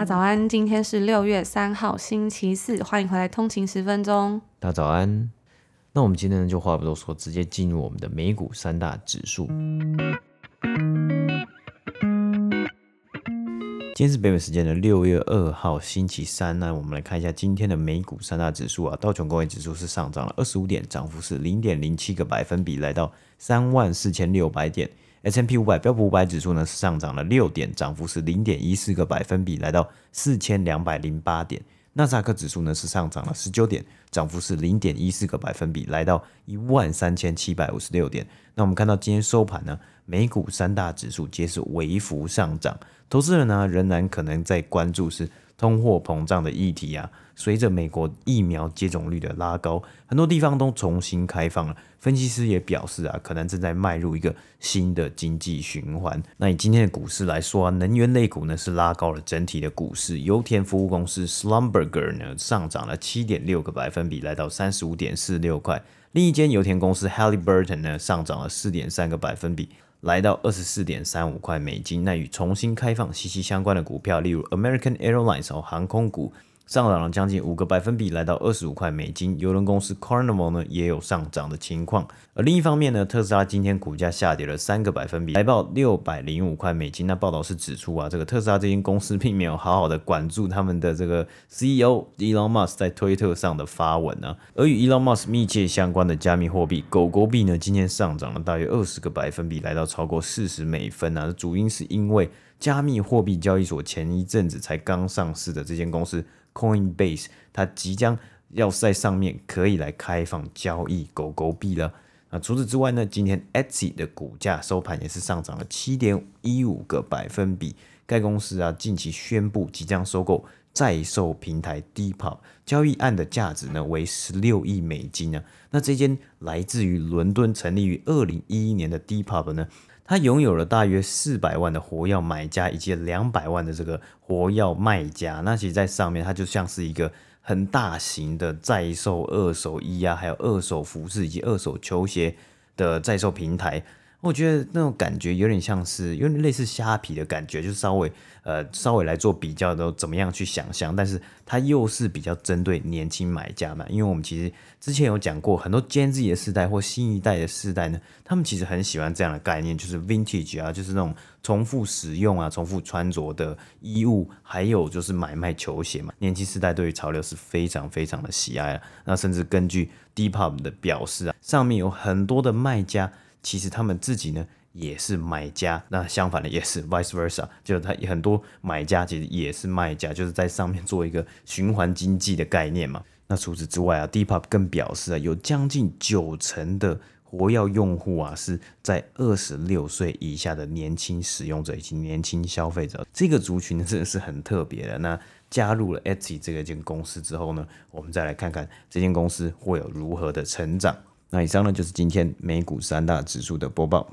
家早安，今天是六月三号，星期四，欢迎回来通勤十分钟。大家早安，那我们今天呢就话不多说，直接进入我们的美股三大指数。今天是北美时间的六月二号，星期三。那我们来看一下今天的美股三大指数啊，道琼工业指数是上涨了二十五点，涨幅是零点零七个百分比，来到三万四千六百点。S M P 五百标普五百指数呢是上涨了六点，涨幅是零点一四个百分比，来到四千两百零八点。纳斯达克指数呢是上涨了十九点，涨幅是零点一四个百分比，来到一万三千七百五十六点。那我们看到今天收盘呢，美股三大指数皆是微幅上涨，投资人呢仍然可能在关注是通货膨胀的议题啊。随着美国疫苗接种率的拉高，很多地方都重新开放了。分析师也表示啊，可能正在迈入一个新的经济循环。那以今天的股市来说啊，能源类股呢是拉高了整体的股市。油田服务公司 Slumberger 呢上涨了七点六个百分比，来到三十五点四六块。另一间油田公司 Halliburton 呢上涨了四点三个百分比，来到二十四点三五块美金。那与重新开放息息相关的股票，例如 American Airlines 哦，航空股。上涨了将近五个百分比，来到二十五块美金。邮轮公司 Carnival 呢也有上涨的情况。而另一方面呢，特斯拉今天股价下跌了三个百分比，来报六百零五块美金。那报道是指出啊，这个特斯拉这间公司并没有好好的管住他们的这个 CEO Elon Musk 在推特上的发文啊。而与 Elon Musk 密切相关的加密货币狗狗币呢，今天上涨了大约二十个百分比，来到超过四十美分啊。主因是因为加密货币交易所前一阵子才刚上市的这间公司。Coinbase，它即将要在上面可以来开放交易狗狗币了。那除此之外呢，今天 Etsy 的股价收盘也是上涨了七点一五个百分比。该公司啊近期宣布即将收购在售平台 Depop，交易案的价值呢为十六亿美金呢。那这间来自于伦敦、成立于二零一一年的 Depop 呢，它拥有了大约四百万的活跃买家以及两百万的这个活跃卖家。那其实，在上面它就像是一个很大型的在售二手衣啊，还有二手服饰以及二手球鞋的在售平台。我觉得那种感觉有点像是有点类似虾皮的感觉，就稍微呃稍微来做比较都怎么样去想象，但是它又是比较针对年轻买家嘛，因为我们其实之前有讲过，很多 Gen Z 的世代或新一代的世代呢，他们其实很喜欢这样的概念，就是 Vintage 啊，就是那种重复使用啊、重复穿着的衣物，还有就是买卖球鞋嘛，年轻世代对于潮流是非常非常的喜爱啊。那甚至根据 Depop 的表示啊，上面有很多的卖家。其实他们自己呢也是买家，那相反的也是 vice versa，就是他很多买家其实也是卖家，就是在上面做一个循环经济的概念嘛。那除此之外啊，Depop 更表示啊，有将近九成的活跃用户啊是在二十六岁以下的年轻使用者以及年轻消费者，这个族群真的是很特别的。那加入了 Etsy 这个间公司之后呢，我们再来看看这间公司会有如何的成长。那以上呢，就是今天美股三大指数的播报。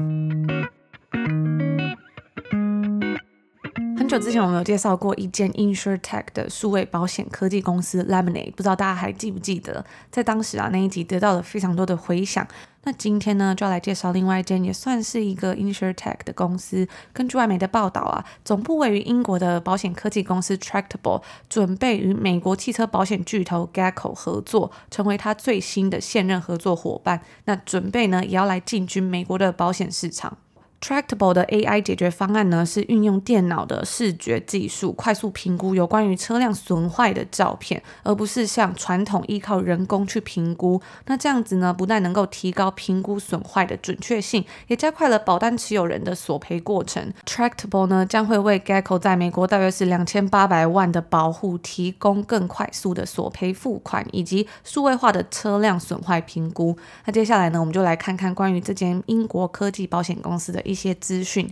很久之前我们有介绍过一间 insure tech 的数位保险科技公司 Lemonade，不知道大家还记不记得？在当时啊，那一集得到了非常多的回响。那今天呢，就要来介绍另外一间也算是一个 insure tech 的公司。根据外媒的报道啊，总部位于英国的保险科技公司 Tractable 准备与美国汽车保险巨头 Geico 合作，成为他最新的现任合作伙伴。那准备呢，也要来进军美国的保险市场。Tractable 的 AI 解决方案呢，是运用电脑的视觉技术，快速评估有关于车辆损坏的照片，而不是像传统依靠人工去评估。那这样子呢，不但能够提高评估损坏的准确性，也加快了保单持有人的索赔过程。Tractable 呢，将会为 Geico 在美国大约是两千八百万的保护提供更快速的索赔付款，以及数位化的车辆损坏评估。那接下来呢，我们就来看看关于这间英国科技保险公司的。一些资讯。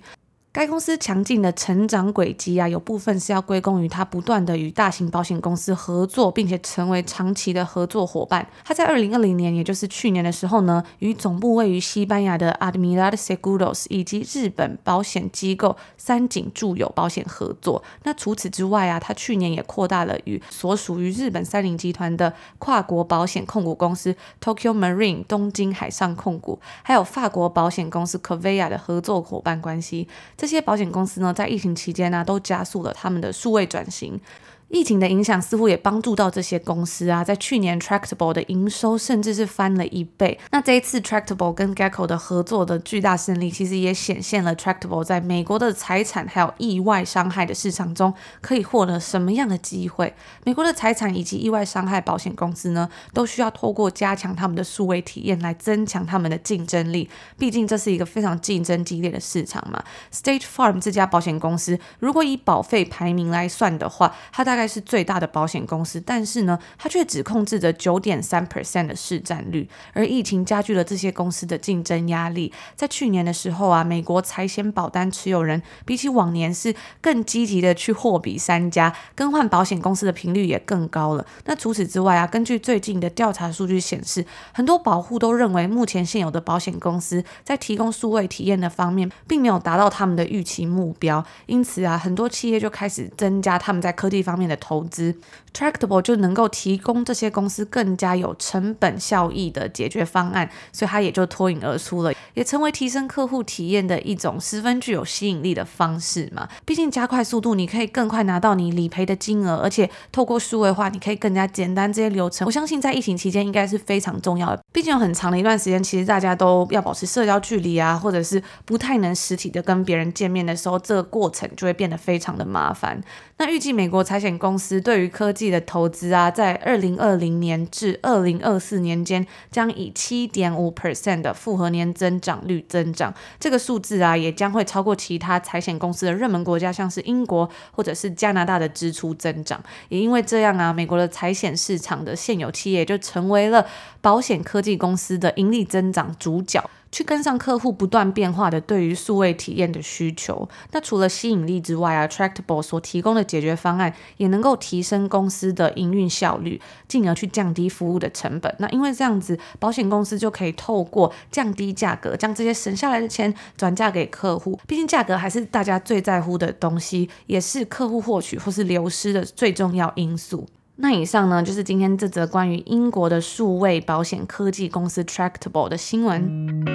该公司强劲的成长轨迹啊，有部分是要归功于它不断的与大型保险公司合作，并且成为长期的合作伙伴。它在二零二零年，也就是去年的时候呢，与总部位于西班牙的 Admiral Seguros 以及日本保险机构三井住友保险合作。那除此之外啊，它去年也扩大了与所属于日本三菱集团的跨国保险控股公司 Tokyo Marine 东京海上控股，还有法国保险公司 Covéa 的合作伙伴关系。这些保险公司呢，在疫情期间呢、都加速了他们的数位转型。疫情的影响似乎也帮助到这些公司啊，在去年 Tractable 的营收甚至是翻了一倍。那这一次 Tractable 跟 Gecko 的合作的巨大胜利，其实也显现了 Tractable 在美国的财产还有意外伤害的市场中可以获得什么样的机会。美国的财产以及意外伤害保险公司呢，都需要透过加强他们的数位体验来增强他们的竞争力。毕竟这是一个非常竞争激烈的市场嘛。State Farm 这家保险公司，如果以保费排名来算的话，它在大概。是最大的保险公司，但是呢，它却只控制着九点三 percent 的市占率，而疫情加剧了这些公司的竞争压力。在去年的时候啊，美国财险保单持有人比起往年是更积极的去货比三家，更换保险公司的频率也更高了。那除此之外啊，根据最近的调查数据显示，很多保户都认为目前现有的保险公司在提供数位体验的方面，并没有达到他们的预期目标，因此啊，很多企业就开始增加他们在科技方面的投资。Tractable 就能够提供这些公司更加有成本效益的解决方案，所以它也就脱颖而出了，也成为提升客户体验的一种十分具有吸引力的方式嘛。毕竟加快速度，你可以更快拿到你理赔的金额，而且透过数位化，你可以更加简单这些流程。我相信在疫情期间应该是非常重要的。毕竟有很长的一段时间，其实大家都要保持社交距离啊，或者是不太能实体的跟别人见面的时候，这个过程就会变得非常的麻烦。那预计美国财险公司对于科技的投资啊，在二零二零年至二零二四年间，将以七点五 percent 的复合年增长率增长。这个数字啊，也将会超过其他财险公司的热门国家，像是英国或者是加拿大的支出增长。也因为这样啊，美国的财险市场的现有企业就成为了保险科技公司的盈利增长主角。去跟上客户不断变化的对于数位体验的需求。那除了吸引力之外啊，Tractable 所提供的解决方案也能够提升公司的营运效率，进而去降低服务的成本。那因为这样子，保险公司就可以透过降低价格，将这些省下来的钱转嫁给客户。毕竟价格还是大家最在乎的东西，也是客户获取或是流失的最重要因素。那以上呢，就是今天这则关于英国的数位保险科技公司 Tractable 的新闻。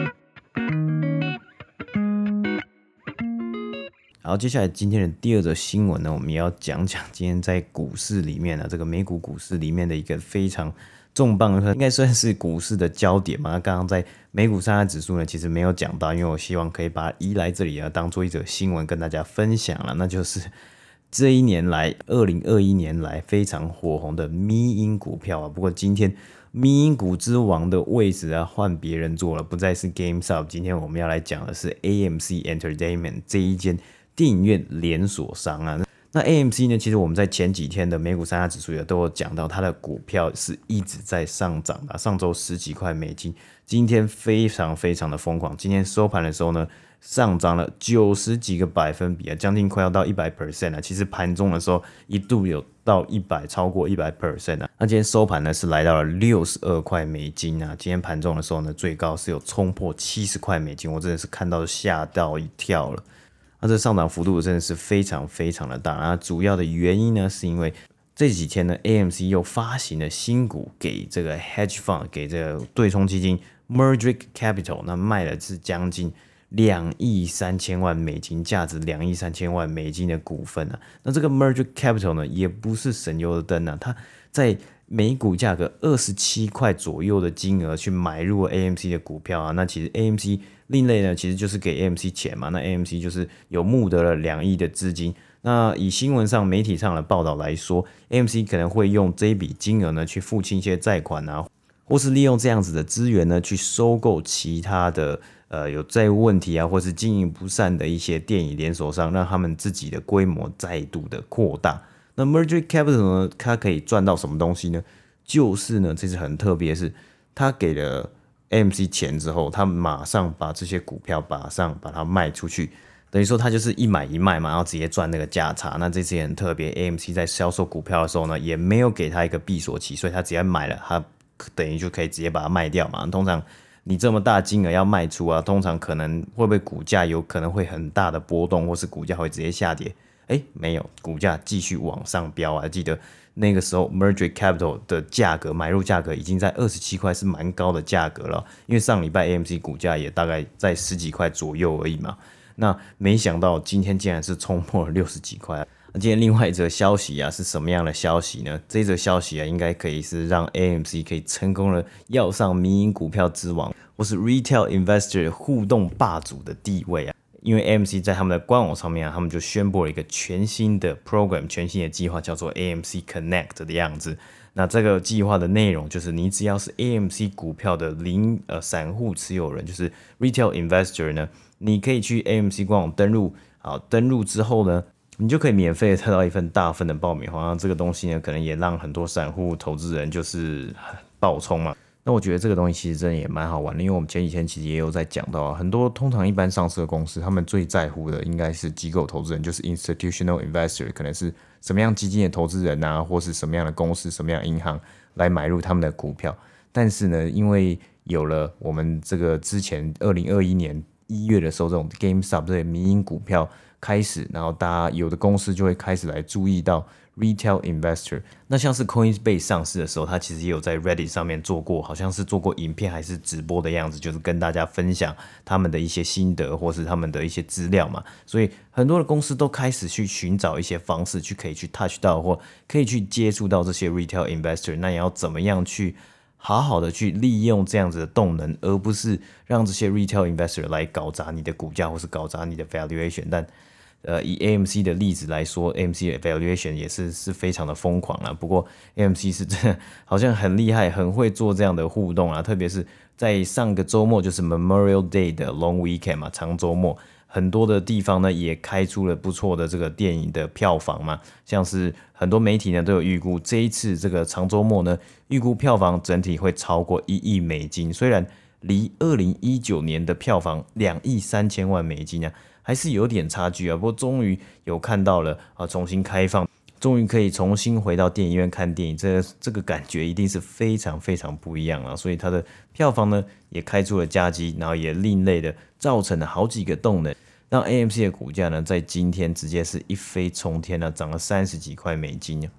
好，接下来今天的第二则新闻呢，我们也要讲讲今天在股市里面呢，这个美股股市里面的一个非常重磅的，应该算是股市的焦点嘛。那刚刚在美股三大指数呢，其实没有讲到，因为我希望可以把它移来这里啊，当做一则新闻跟大家分享了，那就是。这一年来，二零二一年来非常火红的迷音股票啊，不过今天迷音股之王的位置啊换别人坐了，不再是 GameStop。今天我们要来讲的是 AMC Entertainment 这一间电影院连锁商啊。那 AMC 呢，其实我们在前几天的美股三大指数也都有讲到，它的股票是一直在上涨的，上周十几块美金，今天非常非常的疯狂，今天收盘的时候呢。上涨了九十几个百分比啊，将近快要到一百 percent 了。其实盘中的时候一度有到一百，超过一百 percent 啊。那今天收盘呢是来到了六十二块美金啊。今天盘中的时候呢，最高是有冲破七十块美金，我真的是看到吓到一跳了。那这上涨幅度真的是非常非常的大。那主要的原因呢，是因为这几天呢，AMC 又发行了新股给这个 hedge fund，给这个对冲基金 Merdrick Capital，那卖的是将近。两亿三千万美金，价值两亿三千万美金的股份啊，那这个 merge Capital 呢，也不是省油的灯啊，它在每股价格二十七块左右的金额去买入 AMC 的股票啊，那其实 AMC 另类呢，其实就是给 AMC 钱嘛，那 AMC 就是有募得了两亿的资金，那以新闻上媒体上的报道来说，AMC 可能会用这一笔金额呢去付清一些债款啊，或是利用这样子的资源呢去收购其他的。呃，有债务问题啊，或是经营不善的一些电影连锁商，让他们自己的规模再度的扩大。那 Merger Capital 呢，它可以赚到什么东西呢？就是呢，这是很特别，是他给了 AMC 钱之后，他马上把这些股票马上把它卖出去，等于说他就是一买一卖嘛，然后直接赚那个价差。那这次也很特别，AMC 在销售股票的时候呢，也没有给他一个闭锁期，所以他直接买了，他等于就可以直接把它卖掉嘛。通常你这么大金额要卖出啊，通常可能会不会股价有可能会很大的波动，或是股价会直接下跌？哎，没有，股价继续往上飙啊！记得那个时候，Merdrick Capital 的价格买入价格已经在二十七块，是蛮高的价格了。因为上礼拜 AMC 股价也大概在十几块左右而已嘛。那没想到今天竟然是冲破了六十几块。那今天另外一则消息啊，是什么样的消息呢？这则消息啊，应该可以是让 AMC 可以成功的要上民营股票之王，或是 Retail Investor 互动霸主的地位啊。因为 AMC 在他们的官网上面啊，他们就宣布了一个全新的 program，全新的计划，叫做 AMC Connect 的样子。那这个计划的内容就是，你只要是 AMC 股票的零呃散户持有人，就是 retail investor 呢，你可以去 AMC 官网登录，好，登录之后呢，你就可以免费得到一份大份的爆米花。这个东西呢，可能也让很多散户投资人就是爆冲嘛。那我觉得这个东西其实真的也蛮好玩的，因为我们前几天其实也有在讲到啊，很多通常一般上市的公司，他们最在乎的应该是机构投资人，就是 institutional investor，可能是什么样基金的投资人啊，或是什么样的公司、什么样的银行来买入他们的股票。但是呢，因为有了我们这个之前二零二一年一月的时候，这种 GameStop 这些民营股票开始，然后大家有的公司就会开始来注意到。Retail investor，那像是 Coinbase 上市的时候，他其实也有在 Reddit 上面做过，好像是做过影片还是直播的样子，就是跟大家分享他们的一些心得或是他们的一些资料嘛。所以很多的公司都开始去寻找一些方式，去可以去 touch 到或可以去接触到这些 Retail investor。那也要怎么样去好好的去利用这样子的动能，而不是让这些 Retail investor 来搞砸你的股价或是搞砸你的 valuation。但呃，以 AMC 的例子来说，AMC 的 valuation 也是是非常的疯狂啊。不过 AMC 是真的 好像很厉害，很会做这样的互动啊。特别是在上个周末，就是 Memorial Day 的 Long Weekend 嘛，长周末，很多的地方呢也开出了不错的这个电影的票房嘛。像是很多媒体呢都有预估，这一次这个长周末呢，预估票房整体会超过一亿美金，虽然离二零一九年的票房两亿三千万美金啊。还是有点差距啊，不过终于有看到了啊，重新开放，终于可以重新回到电影院看电影，这这个感觉一定是非常非常不一样啊！所以它的票房呢也开出了佳绩，然后也另类的造成了好几个动能，让 AMC 的股价呢在今天直接是一飞冲天了，涨了三十几块美金啊。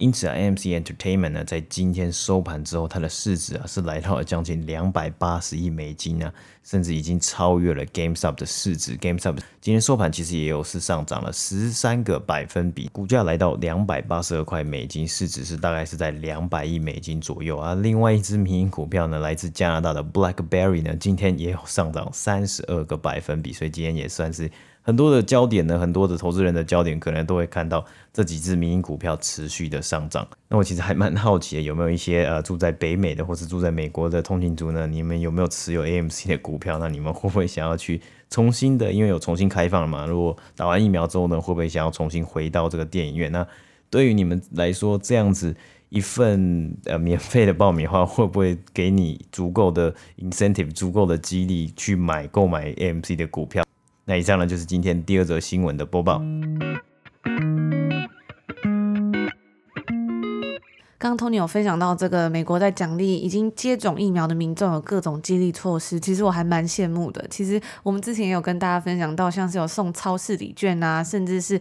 因此，AMC Entertainment 呢，在今天收盘之后，它的市值啊是来到了将近两百八十亿美金啊，甚至已经超越了 GameStop 的市值。GameStop 今天收盘其实也有是上涨了十三个百分比，股价来到两百八十二块美金，市值是大概是在两百亿美金左右啊。另外一支民营股票呢，来自加拿大的 BlackBerry 呢，今天也有上涨三十二个百分比，所以今天也算是。很多的焦点呢，很多的投资人的焦点可能都会看到这几只民营股票持续的上涨。那我其实还蛮好奇的，有没有一些呃住在北美的或是住在美国的通勤族呢？你们有没有持有 AMC 的股票？那你们会不会想要去重新的，因为有重新开放了嘛？如果打完疫苗之后呢，会不会想要重新回到这个电影院？那对于你们来说，这样子一份呃免费的爆米花，会不会给你足够的 incentive、足够的激励去买购买 AMC 的股票？那以上呢，就是今天第二则新闻的播报。刚刚 Tony 有分享到这个美国在奖励已经接种疫苗的民众有各种激励措施，其实我还蛮羡慕的。其实我们之前也有跟大家分享到，像是有送超市礼券啊，甚至是。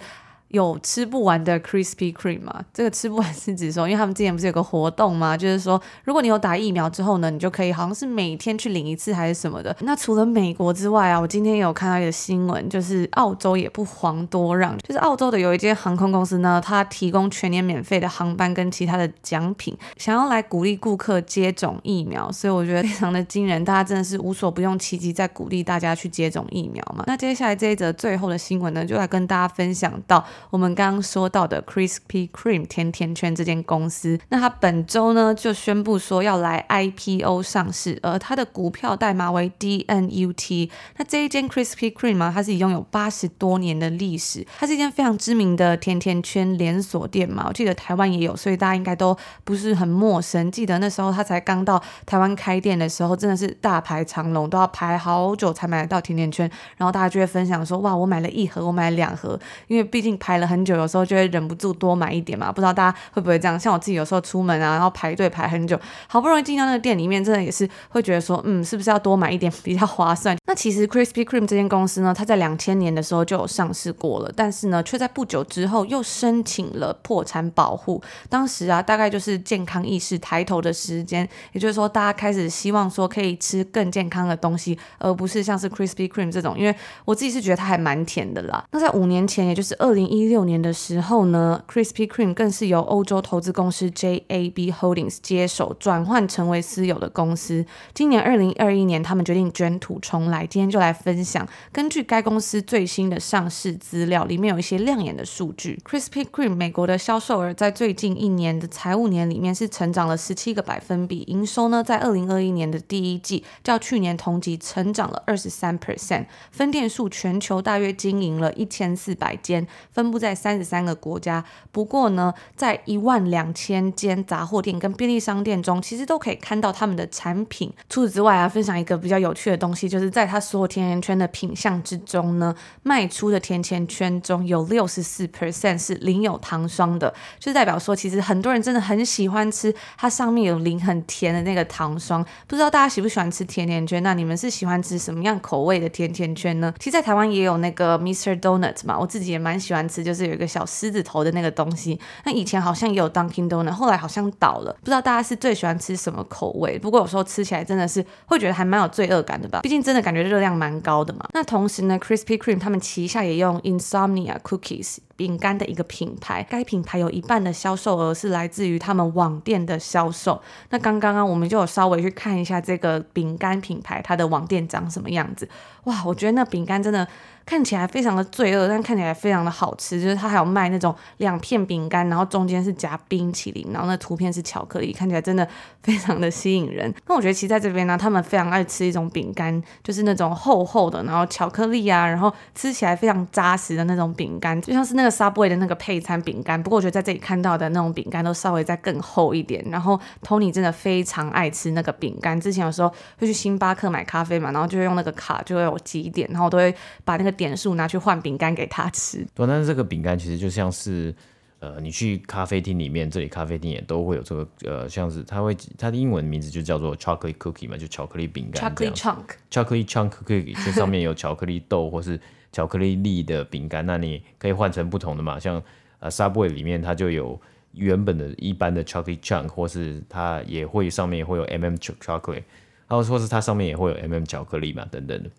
有吃不完的 Krispy Kreme 吗？这个吃不完是指说，因为他们之前不是有个活动吗？就是说，如果你有打疫苗之后呢，你就可以好像是每天去领一次还是什么的。那除了美国之外啊，我今天有看到一个新闻，就是澳洲也不遑多让，就是澳洲的有一间航空公司呢，它提供全年免费的航班跟其他的奖品，想要来鼓励顾客接种疫苗，所以我觉得非常的惊人，大家真的是无所不用其极在鼓励大家去接种疫苗嘛。那接下来这一则最后的新闻呢，就来跟大家分享到。我们刚刚说到的 Krispy Kreme 甜甜圈这间公司。那它本周呢就宣布说要来 IPO 上市，而它的股票代码为 DNUT。那这一间 Krispy Kreme 嘛，它是已拥有八十多年的历史，它是一间非常知名的甜甜圈连锁店嘛。我记得台湾也有，所以大家应该都不是很陌生。记得那时候它才刚到台湾开店的时候，真的是大排长龙，都要排好久才买得到甜甜圈。然后大家就会分享说：“哇，我买了一盒，我买了两盒。”因为毕竟排排了很久，有时候就会忍不住多买一点嘛。不知道大家会不会这样？像我自己有时候出门啊，然后排队排很久，好不容易进到那个店里面，真的也是会觉得说：“嗯，是不是要多买一点比较划算？” 那其实 Krispy Kreme 这间公司呢，它在两千年的时候就有上市过了，但是呢，却在不久之后又申请了破产保护。当时啊，大概就是健康意识抬头的时间，也就是说，大家开始希望说可以吃更健康的东西，而不是像是 Krispy Kreme 这种。因为我自己是觉得它还蛮甜的啦。那在五年前，也就是二零一一六年的时候呢，Krispy Kreme 更是由欧洲投资公司 JAB Holdings 接手，转换成为私有的公司。今年二零二一年，他们决定卷土重来。今天就来分享，根据该公司最新的上市资料，里面有一些亮眼的数据。Krispy Kreme 美国的销售额在最近一年的财务年里面是成长了十七个百分比，营收呢在二零二一年的第一季较去年同期成长了二十三 percent。分店数全球大约经营了一千四百间，分布在三十三个国家。不过呢，在一万两千间杂货店跟便利商店中，其实都可以看到他们的产品。除此之外啊，分享一个比较有趣的东西，就是在它所有甜甜圈的品相之中呢，卖出的甜甜圈中有六十四 percent 是零有糖霜的，就代表说其实很多人真的很喜欢吃它上面有零很甜的那个糖霜。不知道大家喜不喜欢吃甜甜圈？那你们是喜欢吃什么样口味的甜甜圈呢？其实，在台湾也有那个 Mr. Donut 嘛，我自己也蛮喜欢吃，就是有一个小狮子头的那个东西。那以前好像也有 Dunkin' Donut，后来好像倒了。不知道大家是最喜欢吃什么口味？不过有时候吃起来真的是会觉得还蛮有罪恶感的吧，毕竟真的感觉热量蛮高的嘛。那同时呢，Krispy Kreme 他们旗下也用 Insomnia Cookies 饼干的一个品牌，该品牌有一半的销售额是来自于他们网店的销售。那刚刚啊，我们就有稍微去看一下这个饼干品牌它的网店长什么样子。哇，我觉得那饼干真的。看起来非常的罪恶，但看起来非常的好吃。就是它还有卖那种两片饼干，然后中间是夹冰淇淋，然后那图片是巧克力，看起来真的非常的吸引人。那我觉得其实在这边呢，他们非常爱吃一种饼干，就是那种厚厚的，然后巧克力啊，然后吃起来非常扎实的那种饼干，就像是那个 Subway 的那个配餐饼干。不过我觉得在这里看到的那种饼干都稍微再更厚一点。然后 Tony 真的非常爱吃那个饼干，之前有时候会去星巴克买咖啡嘛，然后就会用那个卡就会有积点，然后我都会把那个。点数拿去换饼干给他吃。对，但是这个饼干其实就像是，呃，你去咖啡厅里面，这里咖啡厅也都会有这个，呃，像是它会它的英文名字就叫做 chocolate cookie 嘛，就巧克力饼干。chocolate chunk，chocolate chunk cookie，就上面有巧克力豆或是巧克力粒的饼干，那你可以换成不同的嘛，像呃 Subway 里面它就有原本的一般的 chocolate chunk，或是它也会上面也会有 M M chocolate，然后或是它上面也会有 M M 巧克力嘛，等等的。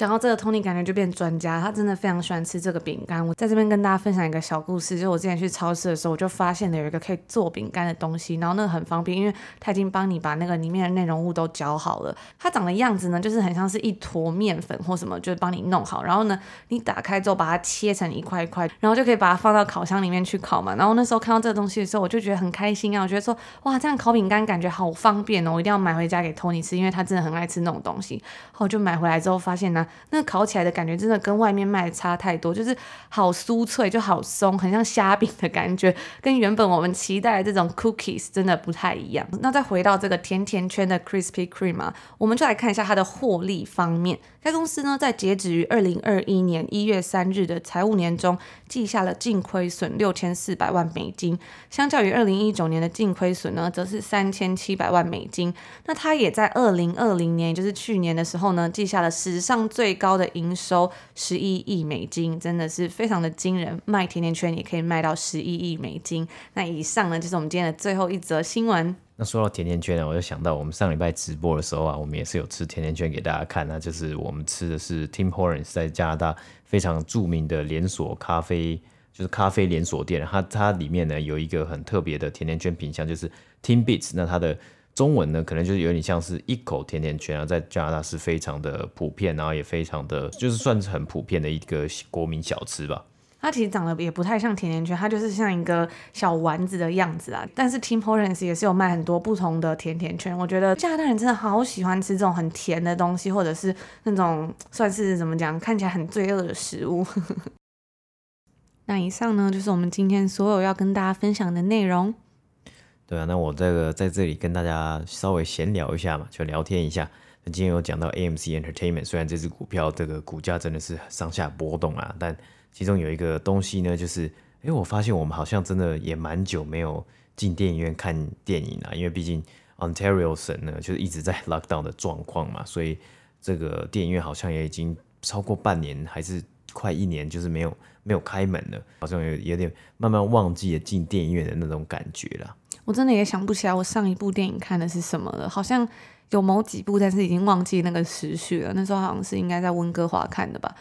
讲到这个，Tony 感觉就变专家，他真的非常喜欢吃这个饼干。我在这边跟大家分享一个小故事，就是我之前去超市的时候，我就发现了有一个可以做饼干的东西，然后那个很方便，因为他已经帮你把那个里面的内容物都搅好了。它长的样子呢，就是很像是一坨面粉或什么，就是帮你弄好。然后呢，你打开之后把它切成一块一块，然后就可以把它放到烤箱里面去烤嘛。然后那时候看到这个东西的时候，我就觉得很开心啊，我觉得说哇，这样烤饼干感觉好方便哦，我一定要买回家给 Tony 吃，因为他真的很爱吃那种东西。后就买回来之后发现呢，那烤起来的。感觉真的跟外面卖的差太多，就是好酥脆，就好松，很像虾饼的感觉，跟原本我们期待的这种 cookies 真的不太一样。那再回到这个甜甜圈的 Krispy Kreme 啊，我们就来看一下它的获利方面。该公司呢，在截止于二零二一年一月三日的财务年中，记下了净亏损六千四百万美金，相较于二零一九年的净亏损呢，则是三千七百万美金。那它也在二零二零年，也就是去年的时候呢，记下了史上最高的营收十一亿美金，真的是非常的惊人。卖甜甜圈也可以卖到十一亿美金。那以上呢，就是我们今天的最后一则新闻。那说到甜甜圈呢，我就想到我们上礼拜直播的时候啊，我们也是有吃甜甜圈给大家看。那就是我们吃的是 Tim Hortons 在加拿大非常著名的连锁咖啡，就是咖啡连锁店。它它里面呢有一个很特别的甜甜圈品项，就是 Timbits。那它的中文呢可能就是有点像是一口甜甜圈啊，在加拿大是非常的普遍，然后也非常的就是算是很普遍的一个国民小吃吧。它其实长得也不太像甜甜圈，它就是像一个小丸子的样子啊。但是 Tim Hortons 也是有卖很多不同的甜甜圈，我觉得加拿大人真的好喜欢吃这种很甜的东西，或者是那种算是怎么讲，看起来很罪恶的食物。那以上呢，就是我们今天所有要跟大家分享的内容。对啊，那我这个在这里跟大家稍微闲聊一下嘛，就聊天一下。那今天有讲到 AMC Entertainment，虽然这支股票这个股价真的是上下波动啊，但其中有一个东西呢，就是哎，我发现我们好像真的也蛮久没有进电影院看电影了，因为毕竟 Ontario 省呢就是一直在 lockdown 的状况嘛，所以这个电影院好像也已经超过半年，还是快一年，就是没有没有开门了，好像有有点慢慢忘记了进电影院的那种感觉了。我真的也想不起来我上一部电影看的是什么了，好像有某几部，但是已经忘记那个时序了。那时候好像是应该在温哥华看的吧，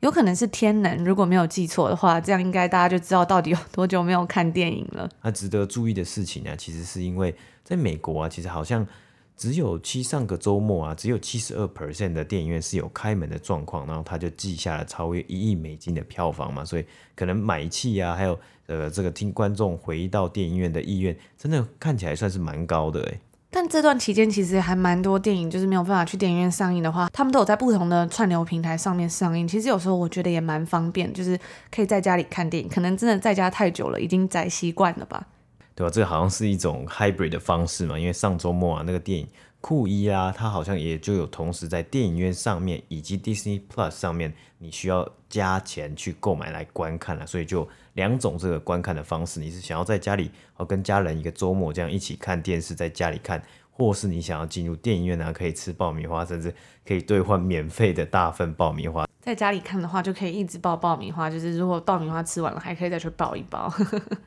有可能是天能，如果没有记错的话，这样应该大家就知道到底有多久没有看电影了。那值得注意的事情呢，其实是因为在美国啊，其实好像。只有七上个周末啊，只有七十二 percent 的电影院是有开门的状况，然后他就记下了超越一亿美金的票房嘛，所以可能买气啊，还有呃这个听观众回到电影院的意愿，真的看起来算是蛮高的诶。但这段期间其实还蛮多电影就是没有办法去电影院上映的话，他们都有在不同的串流平台上面上映。其实有时候我觉得也蛮方便，就是可以在家里看电影，可能真的在家太久了，已经宅习惯了吧。对吧？这个好像是一种 hybrid 的方式嘛，因为上周末啊，那个电影酷伊啊，它好像也就有同时在电影院上面以及 Disney Plus 上面，你需要加钱去购买来观看了，所以就两种这个观看的方式，你是想要在家里哦跟家人一个周末这样一起看电视，在家里看，或是你想要进入电影院呢，可以吃爆米花，甚至可以兑换免费的大份爆米花。在家里看的话，就可以一直爆爆米花。就是如果爆米花吃完了，还可以再去爆一包。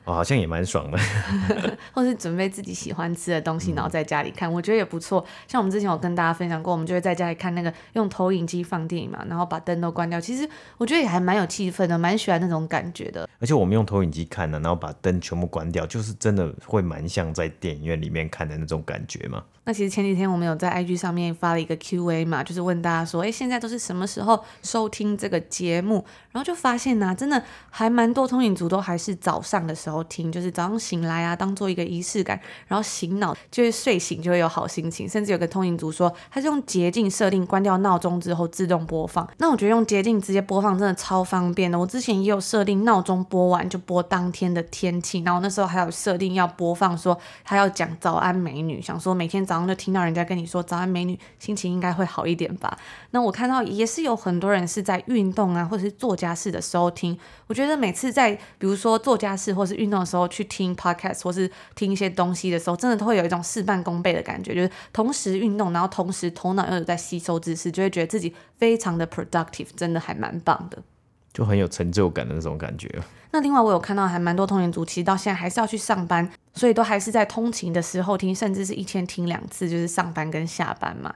哦，好像也蛮爽的。或是准备自己喜欢吃的东西，然后在家里看，嗯、我觉得也不错。像我们之前有跟大家分享过，我们就会在家里看那个用投影机放电影嘛，然后把灯都关掉。其实我觉得也还蛮有气氛的，蛮喜欢那种感觉的。而且我们用投影机看呢，然后把灯全部关掉，就是真的会蛮像在电影院里面看的那种感觉嘛。那其实前几天我们有在 IG 上面发了一个 QA 嘛，就是问大家说，哎，现在都是什么时候收听这个节目？然后就发现呐、真的还蛮多通勤族都还是早上的时候听，就是早上醒来啊，当做一个仪式感，然后醒脑，就是睡醒就会有好心情。甚至有个通勤族说，他是用捷径设定，关掉闹钟之后自动播放。那我觉得用捷径直接播放真的超方便的。我之前也有设定闹钟播完就播当天的天气，然后那时候还有设定要播放说他要讲早安美女，想说每天早早上就听到人家跟你说早安美女，心情应该会好一点吧。那我看到也是有很多人是在运动啊，或者是做家事的时候听。我觉得每次在比如说做家事或是运动的时候去听 podcast 或是听一些东西的时候，真的都会有一种事半功倍的感觉，就是同时运动，然后同时头脑又有在吸收知识，就会觉得自己非常的 productive，真的还蛮棒的。就很有成就感的那种感觉。那另外我有看到还蛮多通勤族，其实到现在还是要去上班，所以都还是在通勤的时候听，甚至是一天听两次，就是上班跟下班嘛。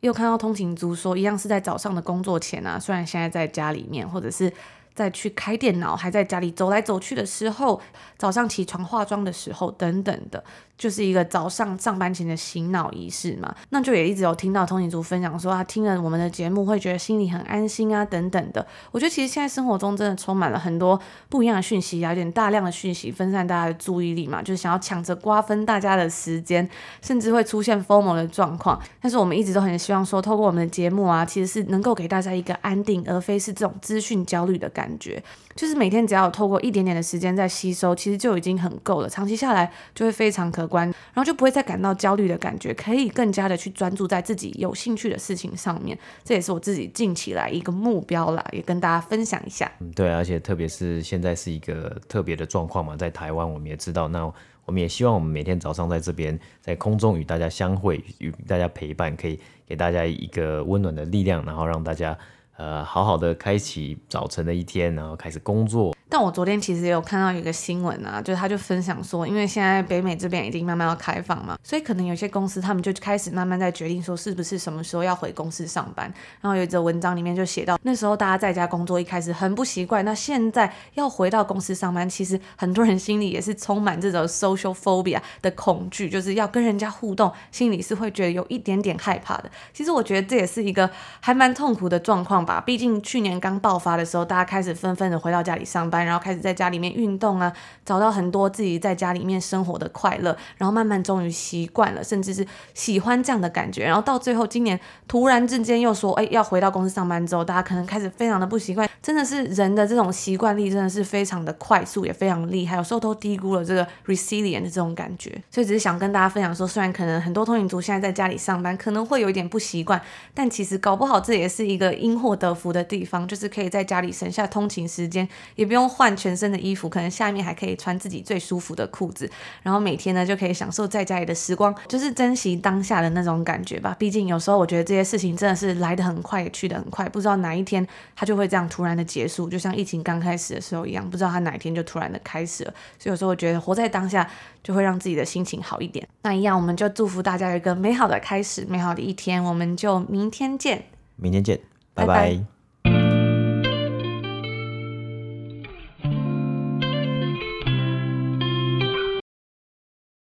又看到通勤族说，一样是在早上的工作前啊，虽然现在在家里面，或者是。在去开电脑，还在家里走来走去的时候，早上起床化妆的时候，等等的。就是一个早上上班前的醒脑仪式嘛，那就也一直有听到通勤族分享说，他听了我们的节目会觉得心里很安心啊，等等的。我觉得其实现在生活中真的充满了很多不一样的讯息啊，有点大量的讯息分散大家的注意力嘛，就是想要抢着瓜分大家的时间，甚至会出现 FOMO 的状况。但是我们一直都很希望说，透过我们的节目啊，其实是能够给大家一个安定，而非是这种资讯焦虑的感觉。就是每天只要透过一点点的时间在吸收，其实就已经很够了，长期下来就会非常可观，然后就不会再感到焦虑的感觉，可以更加的去专注在自己有兴趣的事情上面。这也是我自己近期来一个目标啦，也跟大家分享一下。嗯，对，而且特别是现在是一个特别的状况嘛，在台湾我们也知道，那我们也希望我们每天早上在这边在空中与大家相会，与大家陪伴，可以给大家一个温暖的力量，然后让大家。呃，好好的开启早晨的一天，然后开始工作。但我昨天其实也有看到一个新闻啊，就是他就分享说，因为现在北美这边已经慢慢要开放嘛，所以可能有些公司他们就开始慢慢在决定说，是不是什么时候要回公司上班。然后有一则文章里面就写到，那时候大家在家工作一开始很不习惯，那现在要回到公司上班，其实很多人心里也是充满这种 social phobia 的恐惧，就是要跟人家互动，心里是会觉得有一点点害怕的。其实我觉得这也是一个还蛮痛苦的状况吧，毕竟去年刚爆发的时候，大家开始纷纷的回到家里上班。然后开始在家里面运动啊，找到很多自己在家里面生活的快乐，然后慢慢终于习惯了，甚至是喜欢这样的感觉。然后到最后今年突然之间又说，哎，要回到公司上班之后，大家可能开始非常的不习惯。真的是人的这种习惯力真的是非常的快速，也非常厉害，有时候都低估了这个 resilient 的这种感觉。所以只是想跟大家分享说，虽然可能很多通勤族现在在家里上班，可能会有一点不习惯，但其实搞不好这也是一个因祸得福的地方，就是可以在家里省下通勤时间，也不用换全身的衣服，可能下面还可以穿自己最舒服的裤子，然后每天呢就可以享受在家里的时光，就是珍惜当下的那种感觉吧。毕竟有时候我觉得这些事情真的是来得很快，也去得很快，不知道哪一天它就会这样突然的结束，就像疫情刚开始的时候一样，不知道它哪一天就突然的开始了。所以有时候我觉得活在当下就会让自己的心情好一点。那一样，我们就祝福大家有一个美好的开始，美好的一天。我们就明天见，明天见，拜拜。